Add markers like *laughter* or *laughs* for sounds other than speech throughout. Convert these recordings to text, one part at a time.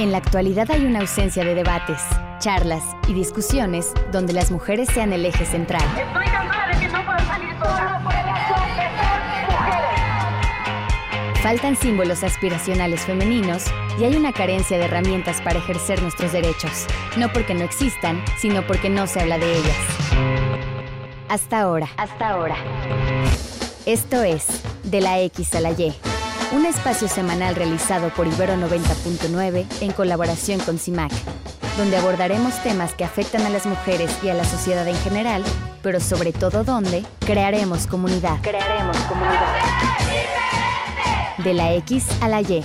En la actualidad hay una ausencia de debates, charlas y discusiones donde las mujeres sean el eje central. Estoy cansada de que no puedo salir por el mujeres. Faltan símbolos aspiracionales femeninos y hay una carencia de herramientas para ejercer nuestros derechos, no porque no existan, sino porque no se habla de ellas. Hasta ahora. Hasta ahora. Esto es De la X a la Y, un espacio semanal realizado por Ibero 90.9 en colaboración con CIMAC, donde abordaremos temas que afectan a las mujeres y a la sociedad en general, pero sobre todo donde crearemos comunidad. Crearemos comunidad. De la X a la Y,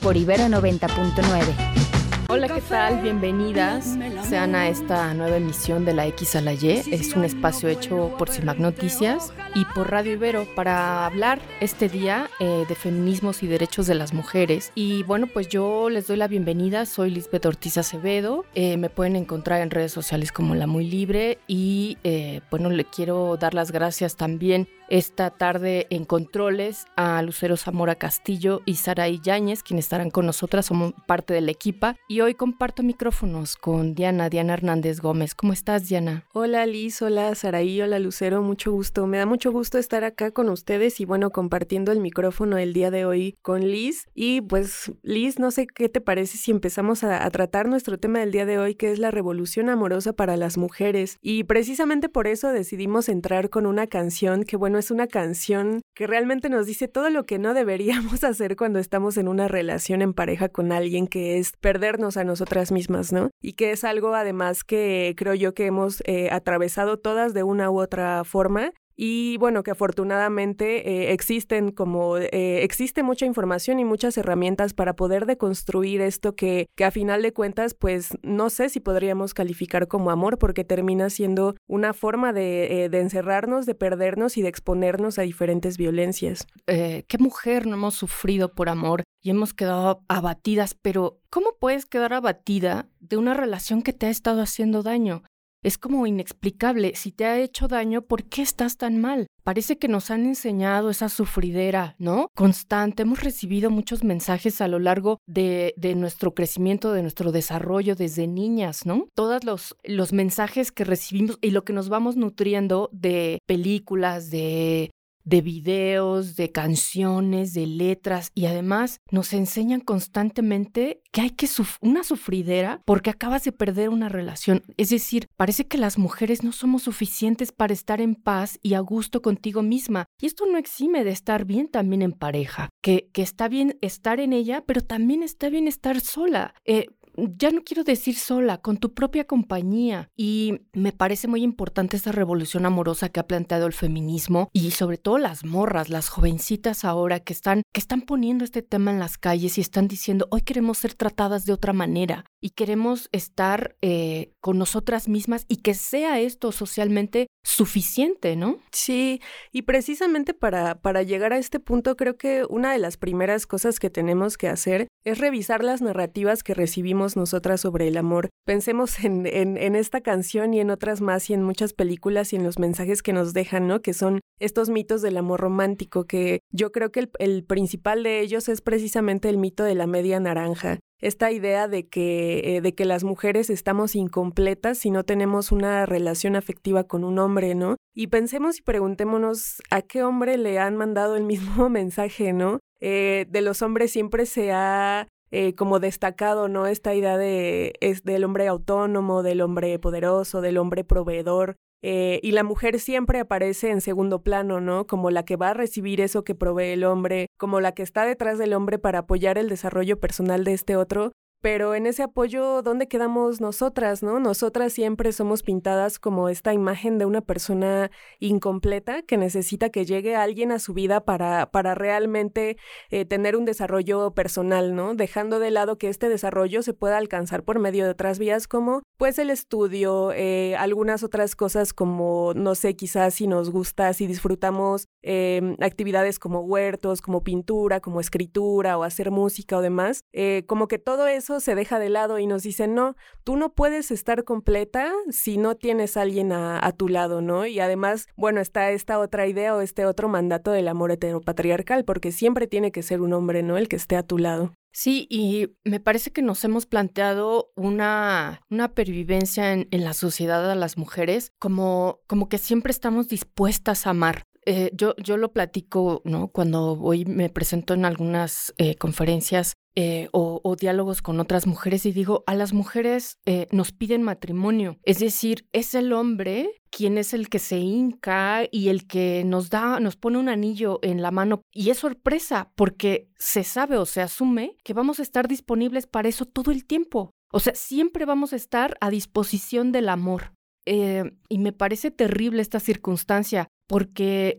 por Ibero 90.9. Hola, ¿qué tal? Bienvenidas sean a esta nueva emisión de la X a la Y. Es un espacio hecho por CIMAC Noticias y por Radio Ibero para hablar este día eh, de feminismos y derechos de las mujeres. Y bueno, pues yo les doy la bienvenida. Soy Lisbeth Ortiz Acevedo. Eh, me pueden encontrar en redes sociales como La Muy Libre. Y eh, bueno, le quiero dar las gracias también esta tarde en controles a Lucero Zamora Castillo y Saraí Yáñez, quienes estarán con nosotras, somos parte de la equipa. Y hoy comparto micrófonos con Diana, Diana Hernández Gómez. ¿Cómo estás, Diana? Hola Liz, hola Saraí, hola Lucero, mucho gusto. Me da mucho gusto estar acá con ustedes y bueno, compartiendo el micrófono el día de hoy con Liz. Y pues Liz, no sé qué te parece si empezamos a, a tratar nuestro tema del día de hoy, que es la revolución amorosa para las mujeres. Y precisamente por eso decidimos entrar con una canción que bueno, es una canción que realmente nos dice todo lo que no deberíamos *laughs* hacer cuando estamos en una relación en pareja con alguien, que es perdernos a nosotras mismas, ¿no? Y que es algo además que creo yo que hemos eh, atravesado todas de una u otra forma y bueno, que afortunadamente eh, existen como, eh, existe mucha información y muchas herramientas para poder deconstruir esto que, que a final de cuentas, pues no sé si podríamos calificar como amor porque termina siendo una forma de, eh, de encerrarnos, de perdernos y de exponernos a diferentes violencias. ¿Qué mujer no hemos sufrido por amor y hemos quedado abatidas? Pero ¿cómo puedes quedar abatida de una relación que te ha estado haciendo daño? Es como inexplicable. Si te ha hecho daño, ¿por qué estás tan mal? Parece que nos han enseñado esa sufridera, ¿no? Constante. Hemos recibido muchos mensajes a lo largo de, de nuestro crecimiento, de nuestro desarrollo desde niñas, ¿no? Todos los, los mensajes que recibimos y lo que nos vamos nutriendo de películas, de de videos, de canciones, de letras y además nos enseñan constantemente que hay que suf una sufridera porque acabas de perder una relación. Es decir, parece que las mujeres no somos suficientes para estar en paz y a gusto contigo misma. Y esto no exime de estar bien también en pareja, que, que está bien estar en ella, pero también está bien estar sola. Eh, ya no quiero decir sola, con tu propia compañía. Y me parece muy importante esta revolución amorosa que ha planteado el feminismo y sobre todo las morras, las jovencitas ahora que están, que están poniendo este tema en las calles y están diciendo, hoy queremos ser tratadas de otra manera y queremos estar eh, con nosotras mismas y que sea esto socialmente suficiente, ¿no? Sí, y precisamente para, para llegar a este punto creo que una de las primeras cosas que tenemos que hacer es revisar las narrativas que recibimos nosotras sobre el amor. Pensemos en, esta canción y en otras más y en muchas películas y en los mensajes que nos dejan, ¿no? Que son estos mitos del amor romántico, que yo creo que el, el principal de ellos es precisamente el mito de la media naranja esta idea de que, eh, de que las mujeres estamos incompletas si no tenemos una relación afectiva con un hombre, ¿no? Y pensemos y preguntémonos a qué hombre le han mandado el mismo *laughs* mensaje, ¿no? Eh, de los hombres siempre se ha eh, como destacado, ¿no? Esta idea de, es del hombre autónomo, del hombre poderoso, del hombre proveedor. Eh, y la mujer siempre aparece en segundo plano, ¿no? Como la que va a recibir eso que provee el hombre, como la que está detrás del hombre para apoyar el desarrollo personal de este otro. Pero en ese apoyo, ¿dónde quedamos nosotras, no? Nosotras siempre somos pintadas como esta imagen de una persona incompleta que necesita que llegue alguien a su vida para, para realmente eh, tener un desarrollo personal, ¿no? Dejando de lado que este desarrollo se pueda alcanzar por medio de otras vías como, pues, el estudio, eh, algunas otras cosas como, no sé, quizás si nos gusta, si disfrutamos eh, actividades como huertos, como pintura, como escritura o hacer música o demás, eh, como que todo eso se deja de lado y nos dicen, no, tú no puedes estar completa si no tienes a alguien a, tu lado, ¿no? Y además, bueno, está esta otra idea o este otro mandato del amor heteropatriarcal, porque siempre tiene que ser un hombre, ¿no? El que esté a tu lado. Sí, y me parece que nos hemos planteado una, una pervivencia en, en, la sociedad a las mujeres como, como que siempre estamos dispuestas a amar. Eh, yo, yo lo platico, ¿no? Cuando hoy me presento en algunas eh, conferencias eh, o, diálogos con otras mujeres y digo, a las mujeres eh, nos piden matrimonio. Es decir, es el hombre quien es el que se hinca y el que nos da, nos pone un anillo en la mano. Y es sorpresa porque se sabe o se asume que vamos a estar disponibles para eso todo el tiempo. O sea, siempre vamos a estar a disposición del amor. Eh, y me parece terrible esta circunstancia porque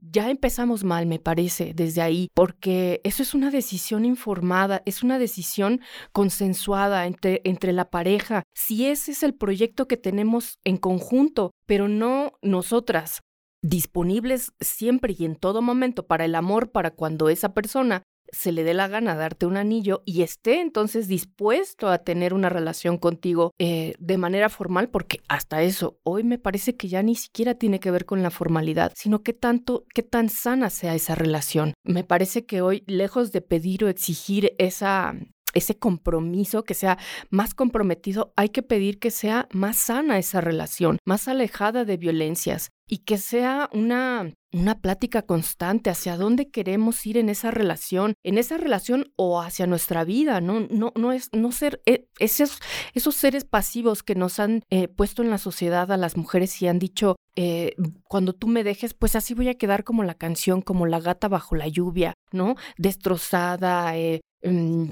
ya empezamos mal, me parece, desde ahí, porque eso es una decisión informada, es una decisión consensuada entre, entre la pareja. Si ese es el proyecto que tenemos en conjunto, pero no nosotras, disponibles siempre y en todo momento para el amor, para cuando esa persona se le dé la gana darte un anillo y esté entonces dispuesto a tener una relación contigo eh, de manera formal, porque hasta eso hoy me parece que ya ni siquiera tiene que ver con la formalidad, sino que tanto, qué tan sana sea esa relación. Me parece que hoy, lejos de pedir o exigir esa ese compromiso, que sea más comprometido, hay que pedir que sea más sana esa relación, más alejada de violencias y que sea una una plática constante hacia dónde queremos ir en esa relación, en esa relación o hacia nuestra vida, no, no, no es no ser eh, esos, esos seres pasivos que nos han eh, puesto en la sociedad a las mujeres y han dicho eh, cuando tú me dejes, pues así voy a quedar como la canción, como la gata bajo la lluvia, ¿no? Destrozada, eh, mm,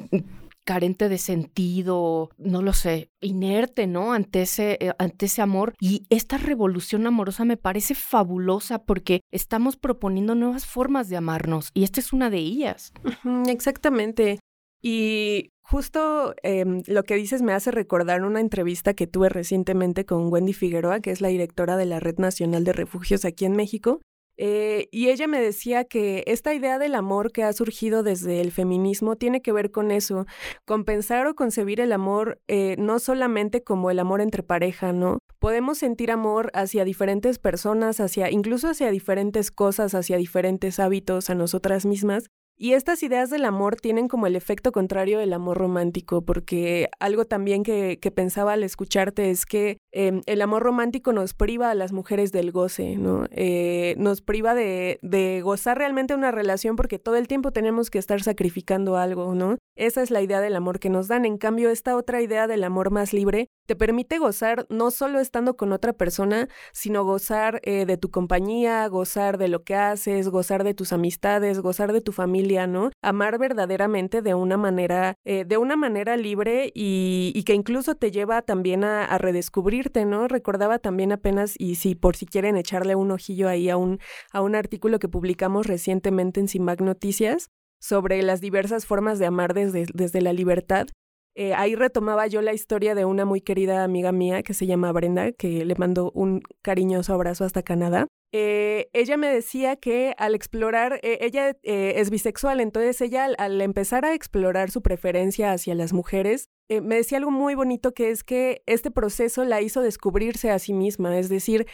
carente de sentido, no lo sé, inerte, ¿no? Ante ese, eh, ante ese amor. Y esta revolución amorosa me parece fabulosa porque estamos proponiendo nuevas formas de amarnos y esta es una de ellas. Exactamente. Y justo eh, lo que dices me hace recordar una entrevista que tuve recientemente con Wendy Figueroa, que es la directora de la Red Nacional de Refugios aquí en México, eh, y ella me decía que esta idea del amor que ha surgido desde el feminismo tiene que ver con eso, con pensar o concebir el amor eh, no solamente como el amor entre pareja, ¿no? Podemos sentir amor hacia diferentes personas, hacia incluso hacia diferentes cosas, hacia diferentes hábitos, a nosotras mismas, y estas ideas del amor tienen como el efecto contrario del amor romántico, porque algo también que, que pensaba al escucharte es que eh, el amor romántico nos priva a las mujeres del goce, ¿no? Eh, nos priva de, gozar realmente una relación porque todo el tiempo tenemos que estar sacrificando algo, ¿no? Esa es la idea del amor que nos dan. En cambio, esta otra idea del amor más libre te permite gozar no solo estando con otra persona, sino gozar eh, de tu compañía, gozar de lo que haces, gozar de tus amistades, gozar de tu familia Amar verdaderamente de una manera, eh, de una manera libre y, que incluso te lleva también a, Recordaba también apenas, y si por si quieren echarle un ojillo ahí a un, a un artículo que publicamos recientemente en Simag Noticias sobre las diversas formas de amar desde, desde la libertad. Eh, ahí retomaba yo la historia de una muy querida amiga mía que se llama Brenda, que le mando un cariñoso abrazo hasta Canadá. Eh, ella me decía que al explorar, eh, ella eh, es bisexual, entonces ella al, empezar a explorar su preferencia hacia las mujeres, me decía algo muy bonito que es que este proceso la hizo descubrirse a sí misma, es decir,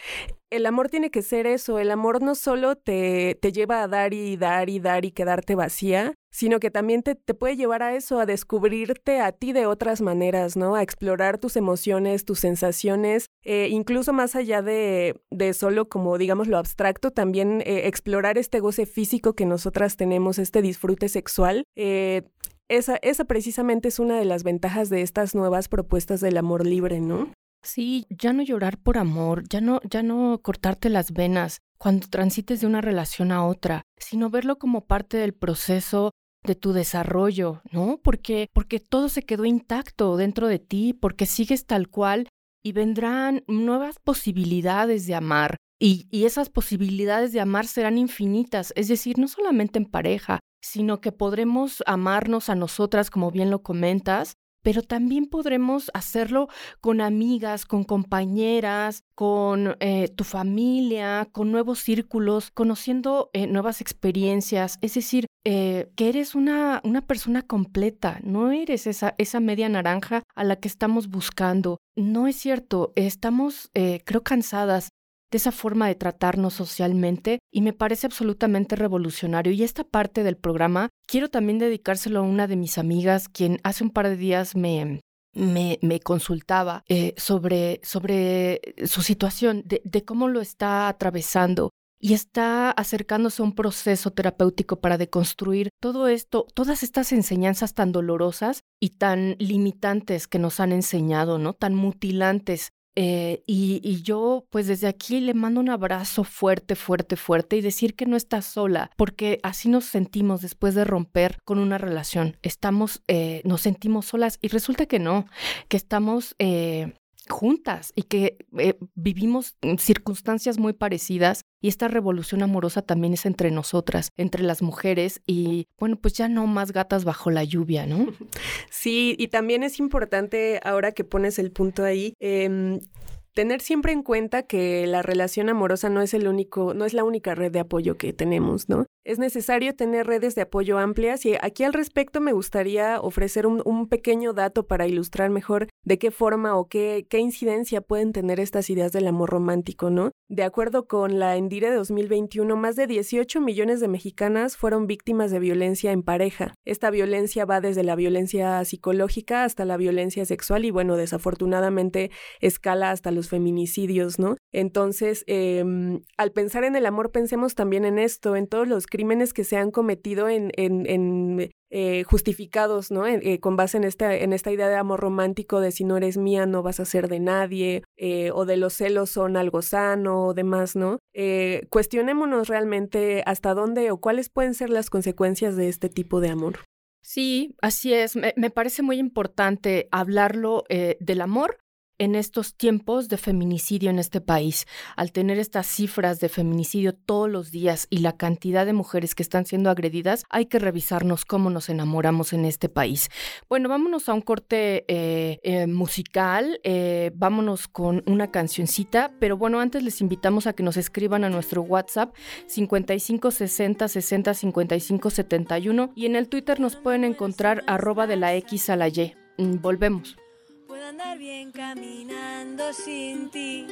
el amor tiene que ser eso, el amor no solo te, te lleva a dar y dar y dar y quedarte vacía, sino que también te, te, puede llevar a eso, a descubrirte a ti de otras maneras, ¿no? A explorar tus emociones, tus sensaciones, incluso más allá de, de solo como digamos lo abstracto, también eh, explorar este goce físico que nosotras tenemos, este disfrute sexual. Eh, esa, esa precisamente es una de las ventajas de estas nuevas propuestas del amor libre, ¿no? Sí, ya no llorar por amor, ya no, ya no cortarte las venas cuando transites de una relación a otra, sino verlo como parte del proceso de tu desarrollo, ¿no? Porque, porque todo se quedó intacto dentro de ti, porque sigues tal cual y vendrán nuevas posibilidades de amar, y, esas posibilidades de amar serán infinitas, es decir, no solamente en pareja, sino que podremos amarnos a nosotras, como bien lo comentas, pero también podremos hacerlo con amigas, con compañeras, con eh, tu familia, con nuevos círculos, conociendo eh, nuevas experiencias. Es decir, eh, que eres una, una persona completa, no eres esa, esa media naranja a la que estamos buscando. No es cierto, estamos, creo, cansadas de esa forma de tratarnos socialmente y me parece absolutamente revolucionario. Y esta parte del programa quiero también dedicárselo a una de mis amigas, quien hace un par de días me, me, consultaba eh, sobre, sobre su situación, de, de, cómo lo está atravesando y está acercándose a un proceso terapéutico para deconstruir todo esto, todas estas enseñanzas tan dolorosas y tan limitantes que nos han enseñado, ¿no? Tan mutilantes. Eh, y, yo, pues desde aquí le mando un abrazo fuerte, fuerte, fuerte y decir que no está sola, porque así nos sentimos después de romper con una relación. Estamos, eh, nos sentimos solas y resulta que no, que estamos eh, juntas y que eh, vivimos circunstancias muy parecidas y esta revolución amorosa también es entre nosotras, entre las mujeres y bueno, pues ya no más gatas bajo la lluvia, ¿no? *laughs* Sí, y también es importante ahora que pones el punto ahí, eh, tener siempre en cuenta que la relación amorosa no es el único, no es la única red de apoyo que tenemos, ¿no? Es necesario tener redes de apoyo amplias y aquí al respecto me gustaría ofrecer un, un pequeño dato para ilustrar mejor de qué forma o qué, qué incidencia pueden tener estas ideas del amor romántico, ¿no? De acuerdo con la Endire de 2021, más de 18 millones de mexicanas fueron víctimas de violencia en pareja. Esta violencia va desde la violencia psicológica hasta la violencia sexual y bueno, desafortunadamente escala hasta los feminicidios, ¿no? Entonces, eh, al pensar en el amor, pensemos también en esto, en todos los crímenes que se han cometido en, en eh, justificados, ¿no? Eh, con base en esta, en esta idea de amor romántico, de si no eres mía, no vas a ser de nadie, eh, o de los celos son algo sano, o demás, ¿no? cuestionémonos realmente hasta dónde o cuáles pueden ser las consecuencias de este tipo de amor. Sí, así es. Me parece muy importante hablarlo del amor en estos tiempos de feminicidio en este país, al tener estas cifras de feminicidio todos los días y la cantidad de mujeres que están siendo agredidas, hay que revisarnos cómo nos enamoramos en este país. Bueno, vámonos a un corte eh, eh, musical, eh, vámonos con una cancioncita, pero bueno, antes les invitamos a que nos escriban a nuestro WhatsApp 55 60 60 55 71 y en el Twitter nos pueden encontrar arroba de la X a la Y. Mm, volvemos andar bien caminando sin ti.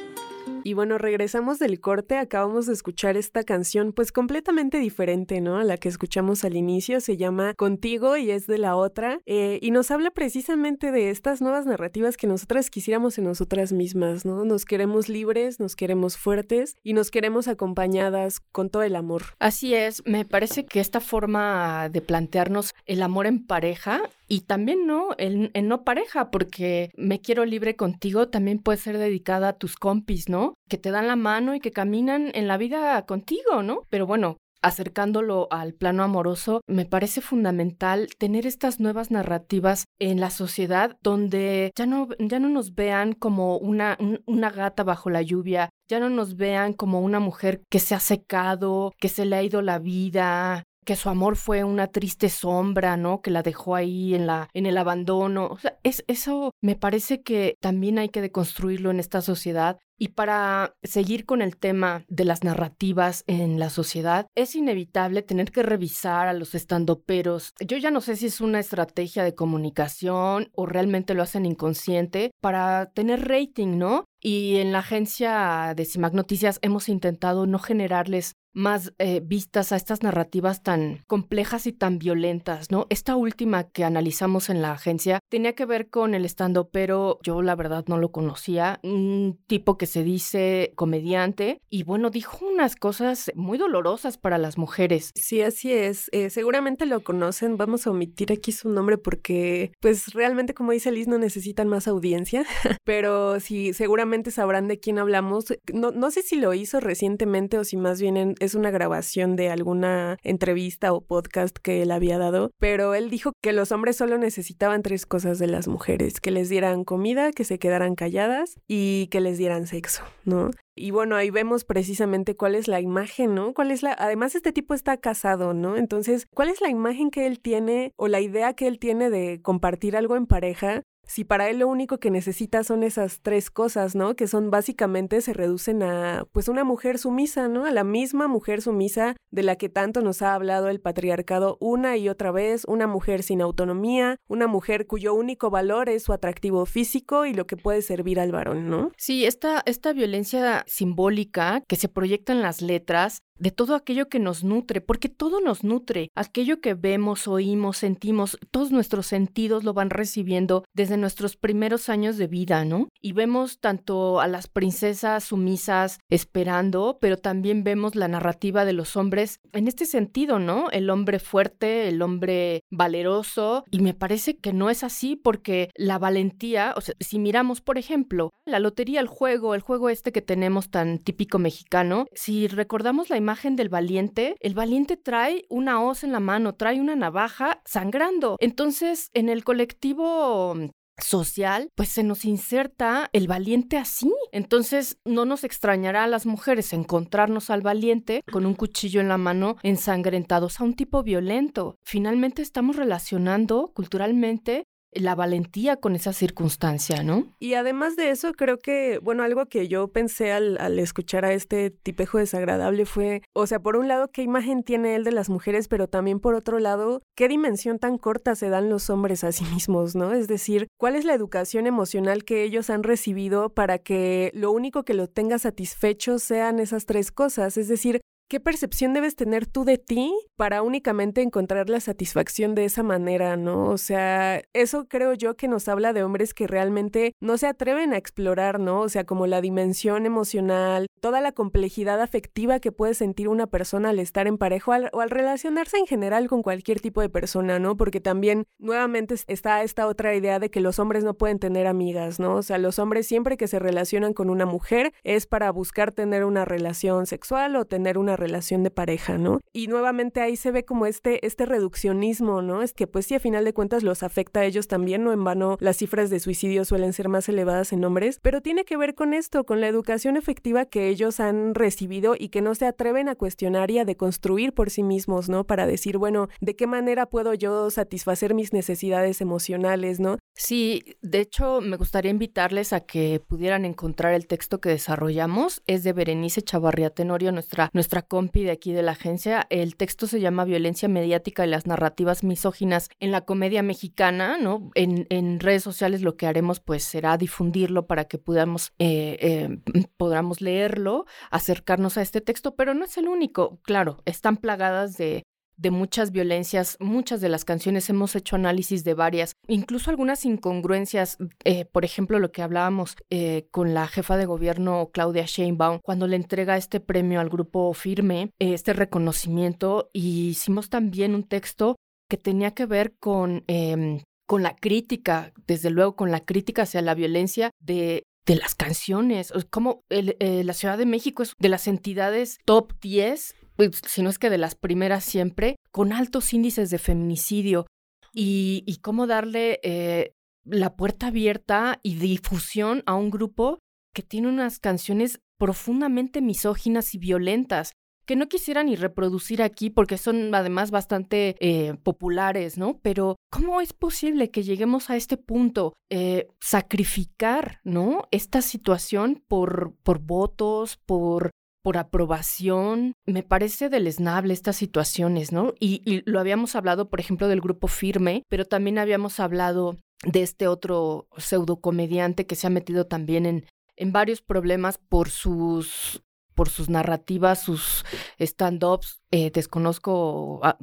Y bueno, regresamos del corte, acabamos de escuchar esta canción pues completamente diferente, ¿no? A la que escuchamos al inicio, se llama Contigo y es de la otra, eh, y nos habla precisamente de estas nuevas narrativas que nosotras quisiéramos en nosotras mismas, ¿no? Nos queremos libres, nos queremos fuertes y nos queremos acompañadas con todo el amor. Así es, me parece que esta forma de plantearnos el amor en pareja y también no, en, no pareja, porque me quiero libre contigo también puede ser dedicada a tus compis, ¿no? Que te dan la mano y que caminan en la vida contigo, ¿no? Pero bueno, acercándolo al plano amoroso, me parece fundamental tener estas nuevas narrativas en la sociedad donde ya no, ya no nos vean como una, una gata bajo la lluvia, ya no nos vean como una mujer que se ha secado, que se le ha ido la vida, que su amor fue una triste sombra, ¿no? Que la dejó ahí en la en el abandono. O sea, es eso me parece que también hay que deconstruirlo en esta sociedad y para seguir con el tema de las narrativas en la sociedad, es inevitable tener que revisar a los estandoperos. Yo ya no sé si es una estrategia de comunicación o realmente lo hacen inconsciente para tener rating, ¿no? Y en la agencia de CIMAC Noticias hemos intentado no generarles más eh, vistas a estas narrativas tan complejas y tan violentas, ¿no? Esta última que analizamos en la agencia tenía que ver con el estando, pero yo la verdad no lo conocía, un tipo que se dice comediante y bueno, dijo unas cosas muy dolorosas para las mujeres. Sí, así es. Eh, seguramente lo conocen, vamos a omitir aquí su nombre porque pues realmente como dice Liz no necesitan más audiencia, *laughs* pero sí, seguramente sabrán de quién hablamos. No, no sé si lo hizo recientemente o si más bien en, es una grabación de alguna entrevista o podcast que él había dado, pero él dijo que los hombres solo necesitaban tres cosas de las mujeres, que les dieran comida, que se quedaran calladas y que les dieran sexo, ¿no? Y bueno, ahí vemos precisamente cuál es la imagen, ¿no? ¿Cuál es la además este tipo está casado, ¿no? Entonces, ¿cuál es la imagen que él tiene o la idea que él tiene de compartir algo en pareja si para él lo único que necesita son esas tres cosas, ¿no? Que son básicamente se reducen a pues una mujer sumisa, ¿no? A la misma mujer sumisa de la que tanto nos ha hablado el patriarcado una y otra vez, una mujer sin autonomía, una mujer cuyo único valor es su atractivo físico y lo que puede servir al varón, ¿no? Sí, esta, esta violencia simbólica que se proyecta en las letras de todo aquello que nos nutre, porque todo nos nutre, aquello que vemos, oímos, sentimos, todos nuestros sentidos lo van recibiendo desde nuestros primeros años de vida, ¿no? Y vemos tanto a las princesas sumisas esperando, pero también vemos la narrativa de los hombres en este sentido, ¿no? El hombre fuerte, el hombre valeroso, y me parece que no es así porque la valentía, o sea, si miramos, por ejemplo, la lotería, el juego, el juego este que tenemos tan típico mexicano, si recordamos la imagen del valiente, el valiente trae una hoz en la mano, trae una navaja sangrando. Entonces, en el colectivo social, pues se nos inserta el valiente así. Entonces, no nos extrañará a las mujeres encontrarnos al valiente con un cuchillo en la mano ensangrentados a un tipo violento. Finalmente estamos relacionando culturalmente la valentía con esa circunstancia, ¿no? Y además de eso, creo que, bueno, algo que yo pensé al, al, escuchar a este tipejo desagradable fue, o sea, por un lado, qué imagen tiene él de las mujeres, pero también por otro lado, qué dimensión tan corta se dan los hombres a sí mismos, ¿no? Es decir, ¿cuál es la educación emocional que ellos han recibido para que lo único que lo tenga satisfecho sean esas tres cosas? Es decir, ¿Qué percepción debes tener tú de ti para únicamente encontrar la satisfacción de esa manera, no? O sea, eso creo yo que nos habla de hombres que realmente no se atreven a explorar, ¿no? O sea, como la dimensión emocional, toda la complejidad afectiva que puede sentir una persona al estar en pareja o al, relacionarse en general con cualquier tipo de persona, ¿no? Porque también nuevamente está esta otra idea de que los hombres no pueden tener amigas, ¿no? O sea, los hombres siempre que se relacionan con una mujer es para buscar tener una relación sexual o tener una relación de pareja, ¿no? Y nuevamente ahí se ve como este, este reduccionismo, ¿no? Es que pues sí, a final de cuentas los afecta a ellos también, no en vano las cifras de suicidio suelen ser más elevadas en hombres, pero tiene que ver con esto, con la educación efectiva que ellos han recibido y que no se atreven a cuestionar y a deconstruir por sí mismos, ¿no? Para decir, bueno, ¿de qué manera puedo yo satisfacer mis necesidades emocionales, ¿no? Sí, de hecho me gustaría invitarles a que pudieran encontrar el texto que desarrollamos, es de Berenice Chavarría Tenorio, nuestra, nuestra compi de aquí de la agencia. El texto se llama Violencia mediática y las narrativas misóginas en la comedia mexicana, ¿no? En, en redes sociales lo que haremos pues será difundirlo para que podamos, eh, eh, podamos leerlo, acercarnos a este texto, pero no es el único, claro, están plagadas de de muchas violencias, muchas de las canciones hemos hecho análisis de varias, incluso algunas incongruencias, eh, por ejemplo, lo que hablábamos eh, con la jefa de gobierno Claudia Sheinbaum, cuando le entrega este premio al grupo Firme, eh, este reconocimiento, y hicimos también un texto que tenía que ver con, em, con la crítica, desde luego con la crítica hacia la violencia de de las canciones, como el, la Ciudad de México es de las entidades top 10 pues, si no es que de las primeras siempre, con altos índices de feminicidio y, y cómo darle eh, la puerta abierta y difusión a un grupo que tiene unas canciones profundamente misóginas y violentas que no quisiera ni reproducir aquí porque son además bastante eh, populares, ¿no? Pero ¿cómo es posible que lleguemos a este punto? Eh, sacrificar, ¿no? Esta situación por, por votos, por por aprobación. Me parece deleznable estas situaciones, ¿no? Y, lo habíamos hablado, por ejemplo, del grupo Firme, pero también habíamos hablado de este otro pseudocomediante que se ha metido también en, en varios problemas por sus por sus narrativas, sus stand-ups. Eh, desconozco a,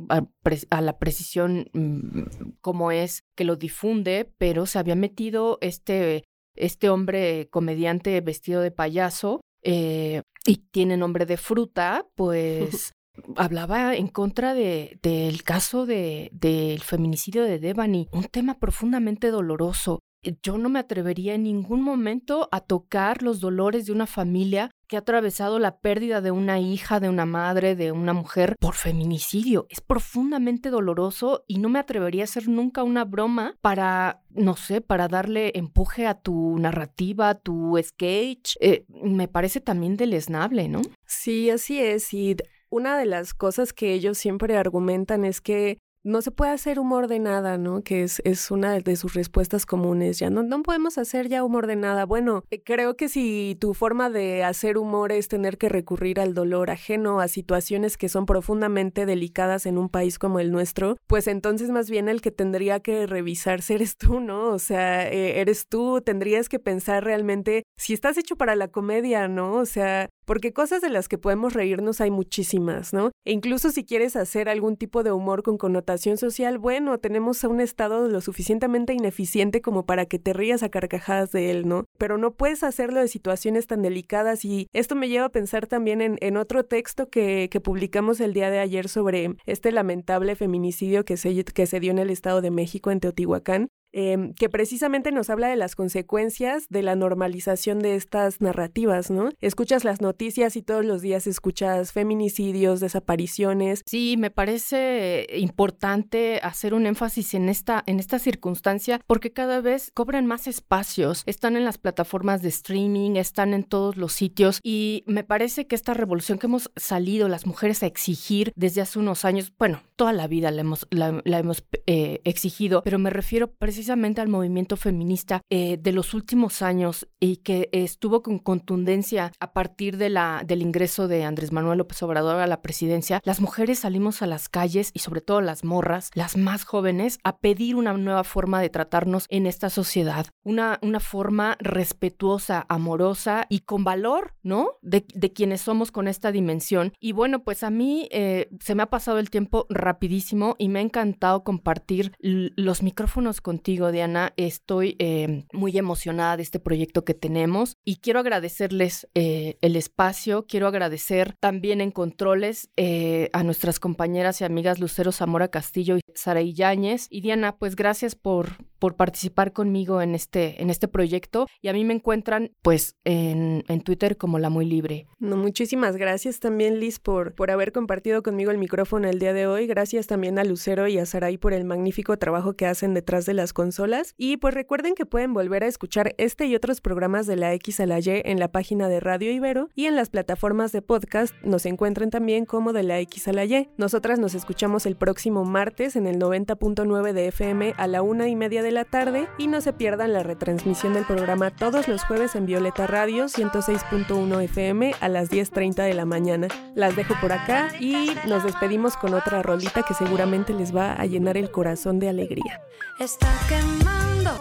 la precisión mm, cómo es que lo difunde, pero se había metido este, este hombre comediante vestido de payaso eh, y tiene nombre de fruta, *laughs* pues hablaba en contra de, del caso de, del feminicidio de Devani, un tema profundamente doloroso. Yo no me atrevería en ningún momento a tocar los dolores de una familia que ha atravesado la pérdida de una hija, de una madre, de una mujer por feminicidio. Es profundamente doloroso y no me atrevería a hacer nunca una broma para, no sé, para darle empuje a tu narrativa, a tu sketch. Eh, me parece también deleznable, ¿no? Sí, así es. Y una de las cosas que ellos siempre argumentan es que no se puede hacer humor de nada, ¿no? Que es, es una de sus respuestas comunes. Ya no, no podemos hacer ya humor de nada. Bueno, eh, creo que si tu forma de hacer humor es tener que recurrir al dolor ajeno, a situaciones que son profundamente delicadas en un país como el nuestro, pues entonces más bien el que tendría que revisarse eres tú, ¿no? O sea, eh, eres tú, tendrías que pensar realmente si estás hecho para la comedia, ¿no? O sea, porque cosas de las que podemos reírnos hay muchísimas, ¿no? E incluso si quieres hacer algún tipo de humor con connotación social, bueno, tenemos a un estado lo suficientemente ineficiente como para que te rías a carcajadas de él, ¿no? Pero no puedes hacerlo de situaciones tan delicadas y esto me lleva a pensar también en, en otro texto que, que, publicamos el día de ayer sobre este lamentable feminicidio que se, que se dio en el Estado de México, en Teotihuacán, Em, que precisamente nos habla de las consecuencias de la normalización de estas narrativas, ¿no? Escuchas las noticias y todos los días escuchas feminicidios, desapariciones. Sí, me parece importante hacer un énfasis en esta, en esta circunstancia porque cada vez cobran más espacios, están en las plataformas de streaming, están en todos los sitios y me parece que esta revolución que hemos salido las mujeres a exigir desde hace unos años, bueno, toda la vida la hemos, la, hemos eh, exigido, pero me refiero precisamente precisamente al movimiento feminista eh, de los últimos años y que estuvo con contundencia a partir de la, del ingreso de Andrés Manuel López Obrador a la presidencia, las mujeres salimos a las calles y sobre todo las morras, las más jóvenes, a pedir una nueva forma de tratarnos en esta sociedad, una, una forma respetuosa, amorosa y con valor, ¿no? De, de quienes somos con esta dimensión. Y bueno, pues a mí eh, se me ha pasado el tiempo rapidísimo y me ha encantado compartir los micrófonos contigo Diana. Estoy eh, muy emocionada de este proyecto que tenemos y quiero agradecerles eh, el espacio. Quiero agradecer también en controles eh, a nuestras compañeras y amigas Lucero Zamora Castillo y Sara Yáñez. Y Diana, pues gracias por, por participar conmigo en este, en este proyecto. Y a mí me encuentran pues en, en Twitter como La Muy Libre. No, muchísimas gracias también, Liz, por, por haber compartido conmigo el micrófono el día de hoy. Gracias también a Lucero y a Saray por el magnífico trabajo que hacen detrás de las consolas. Y pues recuerden que pueden volver a escuchar este y otros programas de la X a la Y en la página de Radio Ibero y en las plataformas de podcast nos encuentran también como de la X a la Y. Nosotras nos escuchamos el próximo martes en el 90.9 de FM a la una y media de la tarde y no se pierdan la retransmisión del programa todos los jueves en Violeta Radio 106.1 FM a las 10.30 de la mañana. Las dejo por acá y nos despedimos con otra rolita que seguramente les va a llenar el corazón de alegría. Está quemando.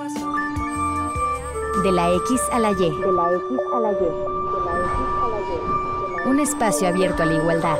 De la X a la Y. De la X a la Y. Un espacio abierto a la igualdad.